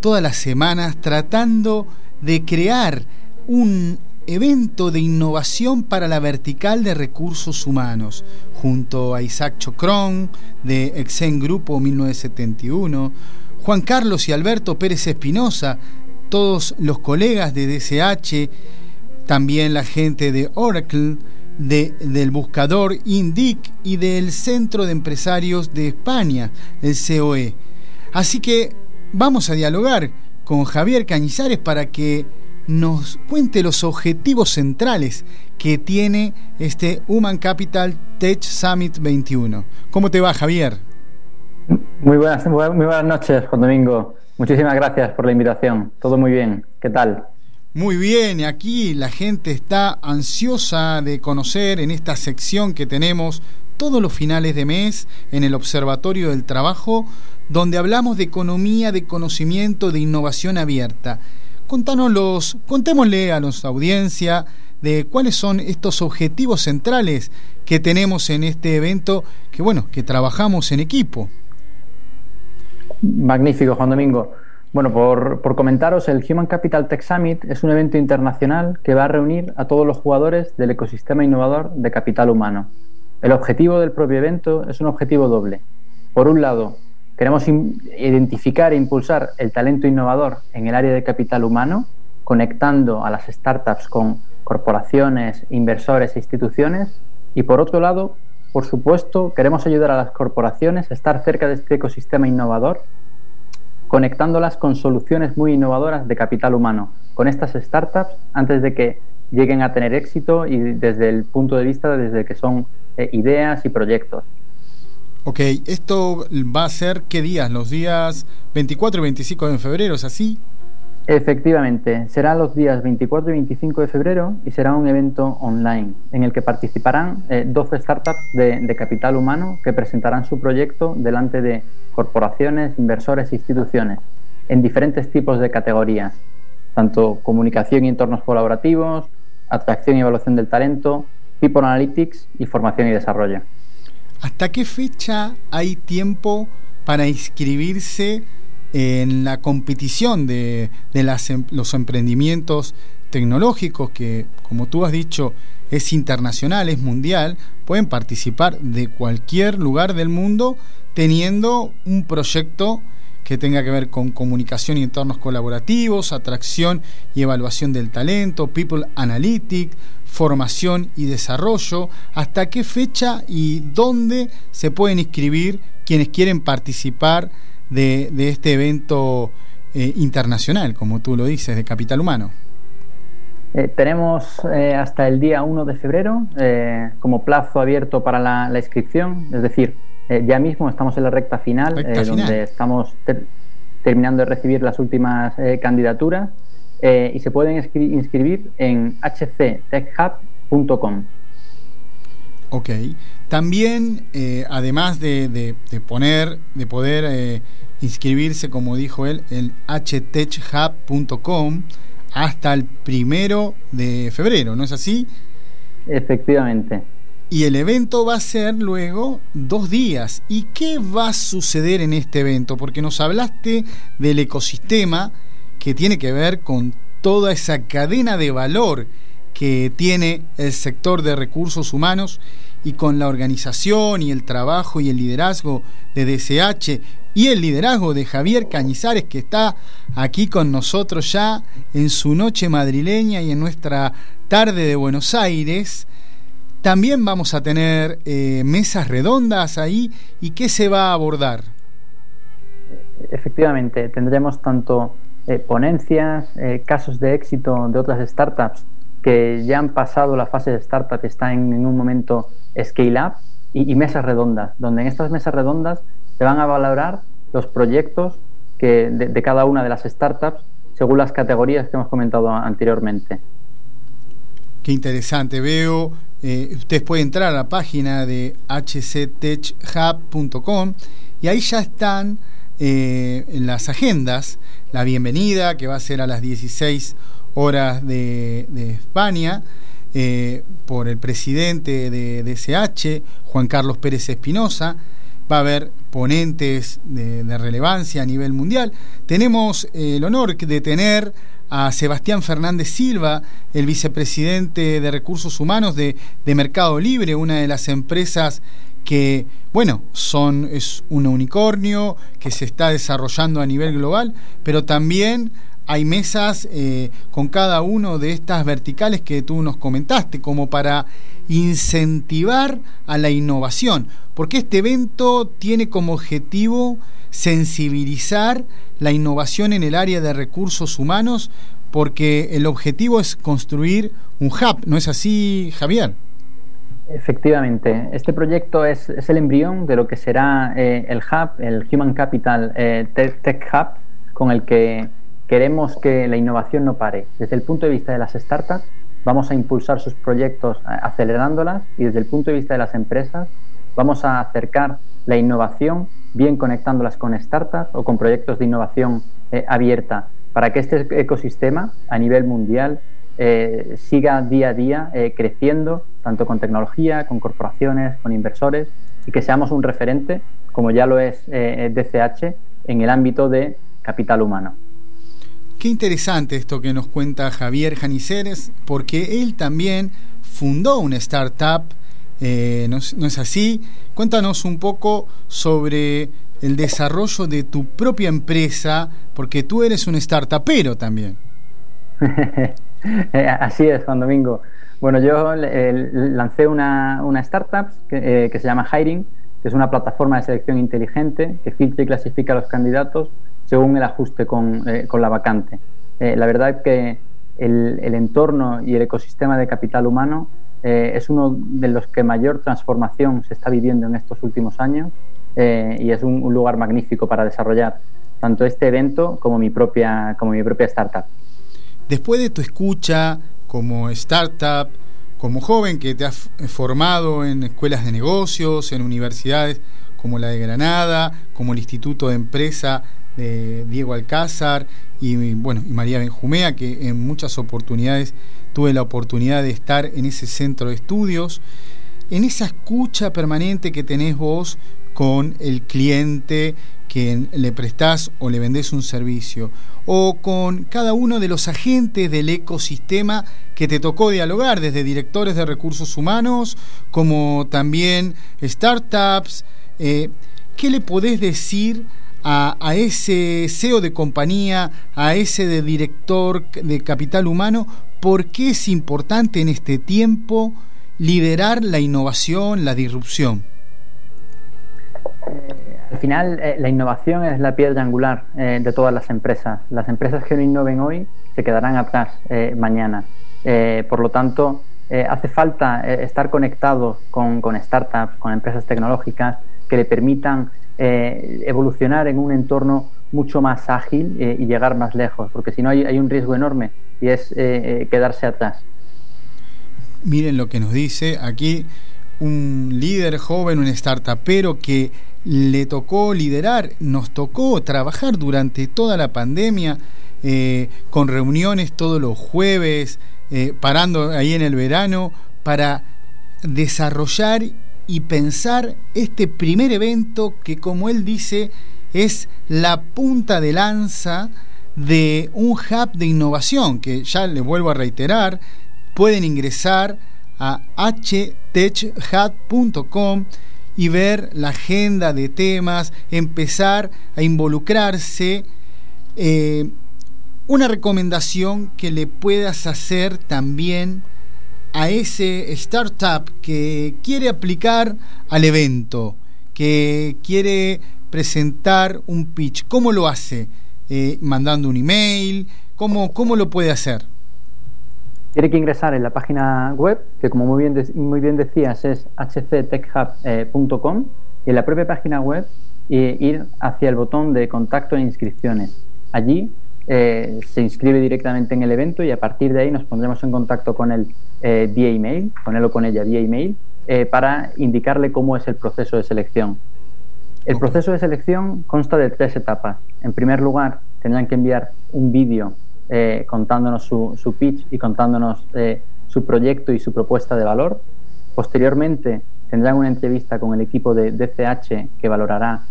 todas las semanas, tratando de crear un evento de innovación para la vertical de recursos humanos, junto a Isaac Chocrón de Exen Grupo 1971, Juan Carlos y Alberto Pérez Espinosa, todos los colegas de DCH, también la gente de Oracle, del buscador INDIC y del Centro de Empresarios de España, el COE. Así que vamos a dialogar con Javier Cañizares para que nos cuente los objetivos centrales que tiene este Human Capital Tech Summit 21. ¿Cómo te va, Javier? Muy buenas, muy buenas noches, Juan Domingo. Muchísimas gracias por la invitación. Todo muy bien. ¿Qué tal? Muy bien, aquí la gente está ansiosa de conocer en esta sección que tenemos todos los finales de mes en el Observatorio del Trabajo, donde hablamos de economía, de conocimiento, de innovación abierta. Contanos contémosle a nuestra audiencia de cuáles son estos objetivos centrales que tenemos en este evento, que bueno, que trabajamos en equipo. Magnífico, Juan Domingo. Bueno, por, comentaros, el Human Capital Tech Summit es un evento internacional que va a reunir a todos los jugadores del ecosistema innovador de capital humano. El objetivo del propio evento es un objetivo doble. Por un lado, queremos identificar e impulsar el talento innovador en el área de capital humano, conectando a las startups con corporaciones, inversores e instituciones. Y por otro lado, por supuesto, queremos ayudar a las corporaciones a estar cerca de este ecosistema innovador conectándolas con soluciones muy innovadoras de capital humano, con estas startups antes de que lleguen a tener éxito y desde el punto de vista desde que son eh, ideas y proyectos. Ok, esto va a ser qué días, los días 24 y 25 de febrero, ¿es así? Efectivamente, será los días 24 y 25 de febrero y será un evento online en el que participarán 12 eh, startups de, de, capital humano que presentarán su proyecto delante de corporaciones, inversores e instituciones en diferentes tipos de categorías, tanto comunicación y entornos colaborativos, atracción y evaluación del talento, people analytics y formación y desarrollo. ¿Hasta qué fecha hay tiempo para inscribirse? en la competición de, em, los emprendimientos tecnológicos, que como tú has dicho es internacional, es mundial, pueden participar de cualquier lugar del mundo teniendo un proyecto que tenga que ver con comunicación y entornos colaborativos, atracción y evaluación del talento, People Analytics, formación y desarrollo, hasta qué fecha y dónde se pueden inscribir quienes quieren participar de, este evento eh, internacional, como tú lo dices, de Capital Humano? Eh, tenemos eh, hasta el día 1 de febrero como plazo abierto para la, inscripción, es decir, ya mismo estamos en la recta final, donde estamos terminando de recibir las últimas candidaturas y se pueden inscribir en hctechhub.com. Ok. También, eh, además de, poner, de poder eh, inscribirse, como dijo él, en htechhub.com hasta el primero de febrero, ¿no es así? Efectivamente. Y el evento va a ser luego dos días. ¿Y qué va a suceder en este evento? Porque nos hablaste del ecosistema que tiene que ver con toda esa cadena de valor que tiene el sector de recursos humanos y con la organización y el trabajo y el liderazgo de DCH y el liderazgo de Javier Cañizares que está aquí con nosotros ya en su noche madrileña y en nuestra tarde de Buenos Aires. También vamos a tener eh, mesas redondas ahí y qué se va a abordar. Efectivamente, tendremos tanto eh, ponencias, eh, casos de éxito de otras startups que ya han pasado la fase de startup y están en, un momento scale up y, mesas redondas, donde en estas mesas redondas se van a valorar los proyectos que de, cada una de las startups según las categorías que hemos comentado anteriormente. Qué interesante, veo, eh, ustedes pueden entrar a la página de hctechhub.com y ahí ya están eh, en las agendas la bienvenida que va a ser a las 16 horas de, España eh, por el presidente de DSH, Juan Carlos Pérez Espinosa. Va a haber ponentes de, relevancia a nivel mundial. Tenemos el honor de tener a Sebastián Fernández Silva, el vicepresidente de Recursos Humanos de, de Mercado Libre, una de las empresas que, bueno, son, es un unicornio que se está desarrollando a nivel global, pero también hay mesas eh, con cada uno de estas verticales que tú nos comentaste, como para incentivar a la innovación, porque este evento tiene como objetivo sensibilizar la innovación en el área de recursos humanos, porque el objetivo es construir un hub, ¿no es así, Javier? Efectivamente, este proyecto es, el embrión de lo que será eh, el hub, el Human Capital eh, Tech Hub, con el que Queremos que la innovación no pare. Desde el punto de vista de las startups, vamos a impulsar sus proyectos eh, acelerándolas y desde el punto de vista de las empresas, vamos a acercar la innovación bien conectándolas con startups o con proyectos de innovación eh, abierta para que este ecosistema a nivel mundial eh, siga día a día creciendo, tanto con tecnología, con corporaciones, con inversores, y que seamos un referente, como ya lo es DCH, en el ámbito de capital humano. Qué interesante esto que nos cuenta Javier Janiceres, porque él también fundó una startup, eh, ¿no, es así? Cuéntanos un poco sobre el desarrollo de tu propia empresa, porque tú eres un startupero también. así es, Juan Domingo. Bueno, yo lancé una, startup que, eh, que se llama Hiring, que es una plataforma de selección inteligente que filtra y clasifica a los candidatos según el ajuste con, eh, con la vacante. Eh, la verdad que el, el, entorno y el ecosistema de capital humano eh, es uno de los que mayor transformación se está viviendo en estos últimos años y es un, lugar magnífico para desarrollar tanto este evento como mi propia, como mi propia startup. Después de tu escucha como startup, como joven que te has formado en escuelas de negocios, en universidades como la de Granada, como el Instituto de Empresa de Diego Alcázar y, bueno, y María Benjumea, que en muchas oportunidades tuve la oportunidad de estar en ese centro de estudios, en esa escucha permanente que tenés vos con el cliente que le prestás o le vendés un servicio, o con cada uno de los agentes del ecosistema que te tocó dialogar, desde directores de recursos humanos, como también startups. Eh, ¿Qué le podés decir a, ese CEO de compañía, a ese de director de capital humano, ¿por qué es importante en este tiempo liderar la innovación, la disrupción? Eh, al final, eh, la innovación es la piedra angular eh, de todas las empresas. Las empresas que no innoven hoy se quedarán atrás mañana. por lo tanto, hace falta estar conectados con, startups, con empresas tecnológicas que le permitan evolucionar en un entorno mucho más ágil y llegar más lejos, porque si no hay, un riesgo enorme y es quedarse atrás. Miren lo que nos dice aquí un líder joven, un startupero que le tocó liderar, nos tocó trabajar durante toda la pandemia eh, con reuniones todos los jueves, eh, parando ahí en el verano, para desarrollar y pensar este primer evento que, como él dice, es la punta de lanza de un hub de innovación, que ya le vuelvo a reiterar, pueden ingresar a htechhat.com y ver la agenda de temas, empezar a involucrarse. Eh, una recomendación que le puedas hacer también a ese startup que quiere aplicar al evento, que quiere presentar un pitch. ¿Cómo lo hace? Eh, ¿Mandando un email? ¿Cómo, ¿Cómo lo puede hacer? Tiene que ingresar en la página web, que como muy bien, muy bien decías es hctechhub.com, y en la propia página web ir hacia el botón de contacto e inscripciones. Allí eh, se inscribe directamente en el evento y a partir de ahí nos pondremos en contacto con él eh, vía email, con él o con ella vía email, eh, para indicarle cómo es el proceso de selección. El proceso de selección consta de tres etapas. En primer lugar, tendrán que enviar un vídeo eh, contándonos su, pitch y contándonos eh, su proyecto y su propuesta de valor. Posteriormente tendrán una entrevista con el equipo de DCH que valorará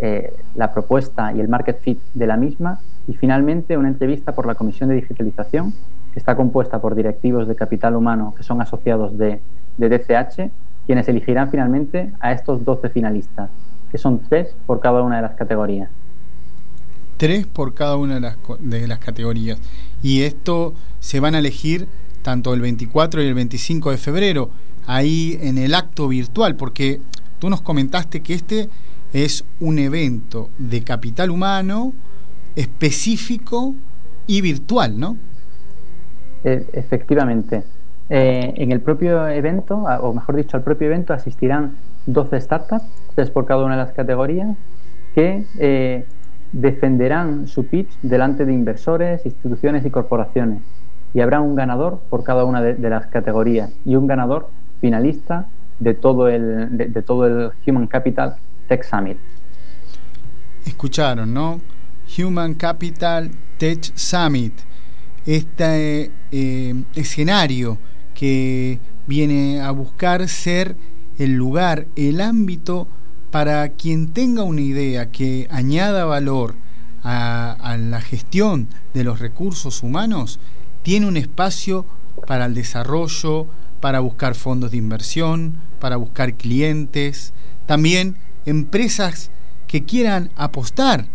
eh, la propuesta y el market fit de la misma. Y finalmente una entrevista por la Comisión de Digitalización está compuesta por directivos de capital humano que son asociados de, DCH, quienes elegirán finalmente a estos 12 finalistas, que son tres por cada una de las categorías tres por cada una de las, de las categorías. Y esto se van a elegir tanto el 24 y el 25 de febrero, ahí en el acto virtual, porque tú nos comentaste que este es un evento de capital humano específico y virtual, ¿no? E, efectivamente. Eh, en el propio evento, o mejor dicho, al propio evento asistirán 12 startups, tres por cada una de las categorías, que eh, defenderán su pitch delante de inversores, instituciones y corporaciones. Y habrá un ganador por cada una de, las categorías y un ganador finalista de todo el, de, todo el Human Capital Tech Summit. Escucharon, ¿no? Human Capital Tech Summit, este eh, escenario que viene a buscar ser el lugar, el ámbito para quien tenga una idea que añada valor a, la gestión de los recursos humanos, tiene un espacio para el desarrollo, para buscar fondos de inversión, para buscar clientes, también empresas que quieran apostar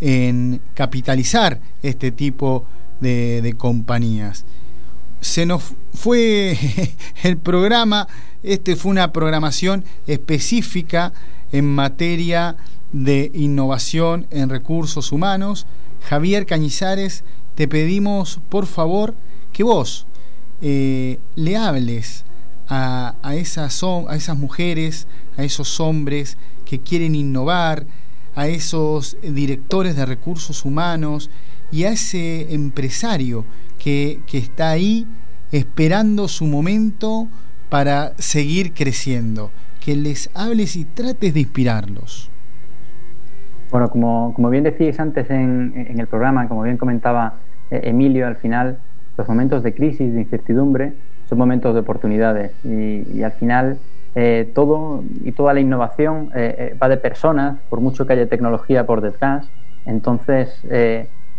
en capitalizar este tipo de, de compañías. Se nos fue el programa, este fue una programación específica en materia de innovación en recursos humanos. Javier Cañizares, te pedimos por favor que vos eh, le hables a, esas, a esas mujeres, a esos hombres que quieren innovar, a esos directores de recursos humanos y a ese empresario que, que está ahí esperando su momento para seguir creciendo que les hables y trates de inspirarlos. Bueno, como, como bien decíais antes en, en, el programa, como bien comentaba eh, Emilio, al final los momentos de crisis, de incertidumbre, son momentos de oportunidades y, al final eh, todo y toda la innovación eh, va de personas, por mucho que haya tecnología por detrás. Entonces,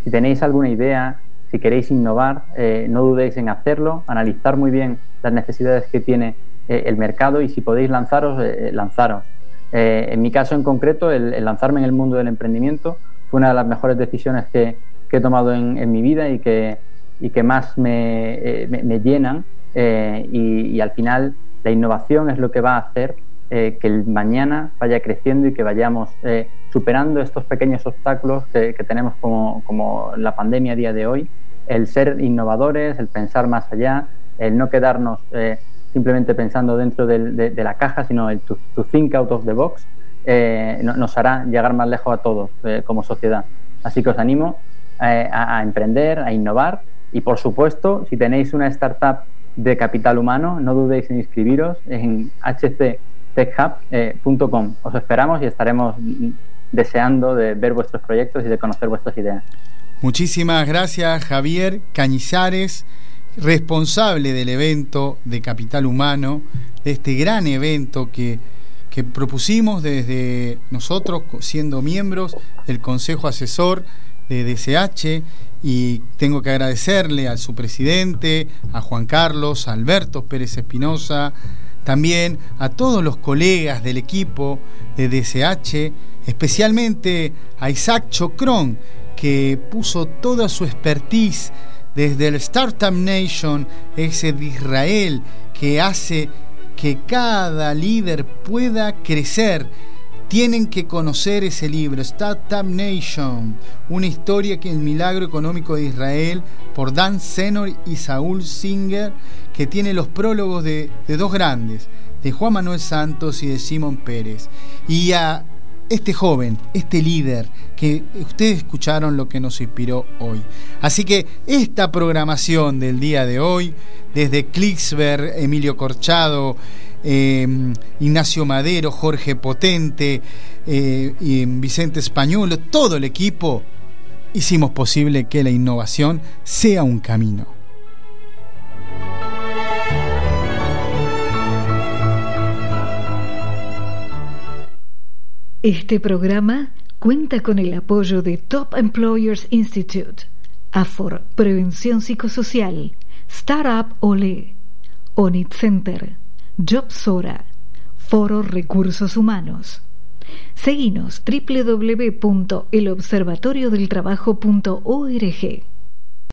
si tenéis alguna idea, si queréis innovar, no dudéis en hacerlo, analizar muy bien las necesidades que tiene eh, el mercado y si podéis lanzaros, eh, eh, lanzaros. en mi caso en concreto, el, lanzarme en el mundo del emprendimiento fue una de las mejores decisiones que, he tomado en, mi vida y que, y más me, me, llenan y, al final la innovación es lo que va a hacer que el mañana vaya creciendo y que vayamos superando estos pequeños obstáculos que, tenemos como, como, la pandemia a día de hoy, el ser innovadores, el pensar más allá, el no quedarnos simplemente pensando dentro de, la caja, sino el to, think out of the box, eh, nos hará llegar más lejos a todos eh, como sociedad. Así que os animo eh, a, emprender, a innovar y por supuesto, si tenéis una startup de capital humano, no dudéis en inscribiros en hctechhub.com. os esperamos y estaremos deseando de ver vuestros proyectos y de conocer vuestras ideas. Muchísimas gracias Javier Cañizares responsable del evento de Capital Humano, de este gran evento que, que propusimos desde nosotros, siendo miembros del Consejo Asesor de DCH, y tengo que agradecerle a su presidente, a Juan Carlos, a Alberto Pérez Espinosa, también a todos los colegas del equipo de DCH, especialmente a Isaac Chocrón, que puso toda su expertise desde el Startup Nation, ese de Israel que hace que cada líder pueda crecer. Tienen que conocer ese libro, Startup Nation, una historia que el milagro económico de Israel, por Dan Senor y Saúl Singer, que tiene los prólogos de, de dos grandes, de Juan Manuel Santos y de Simón Pérez. Y a este joven, este líder, que ustedes escucharon lo que nos inspiró hoy. Así que esta programación del día de hoy, desde Clicksberg, Emilio Corchado, em, Ignacio Madero, Jorge Potente, eh, y Vicente Españolo, todo el equipo, hicimos posible que la innovación sea un camino. Este programa cuenta con el apoyo de Top Employers Institute, AFOR Prevención Psicosocial, Startup OLE, ONIT Center, JobSora, Foro Recursos Humanos. Seguinos www.elobservatoriodeltrabajo.org.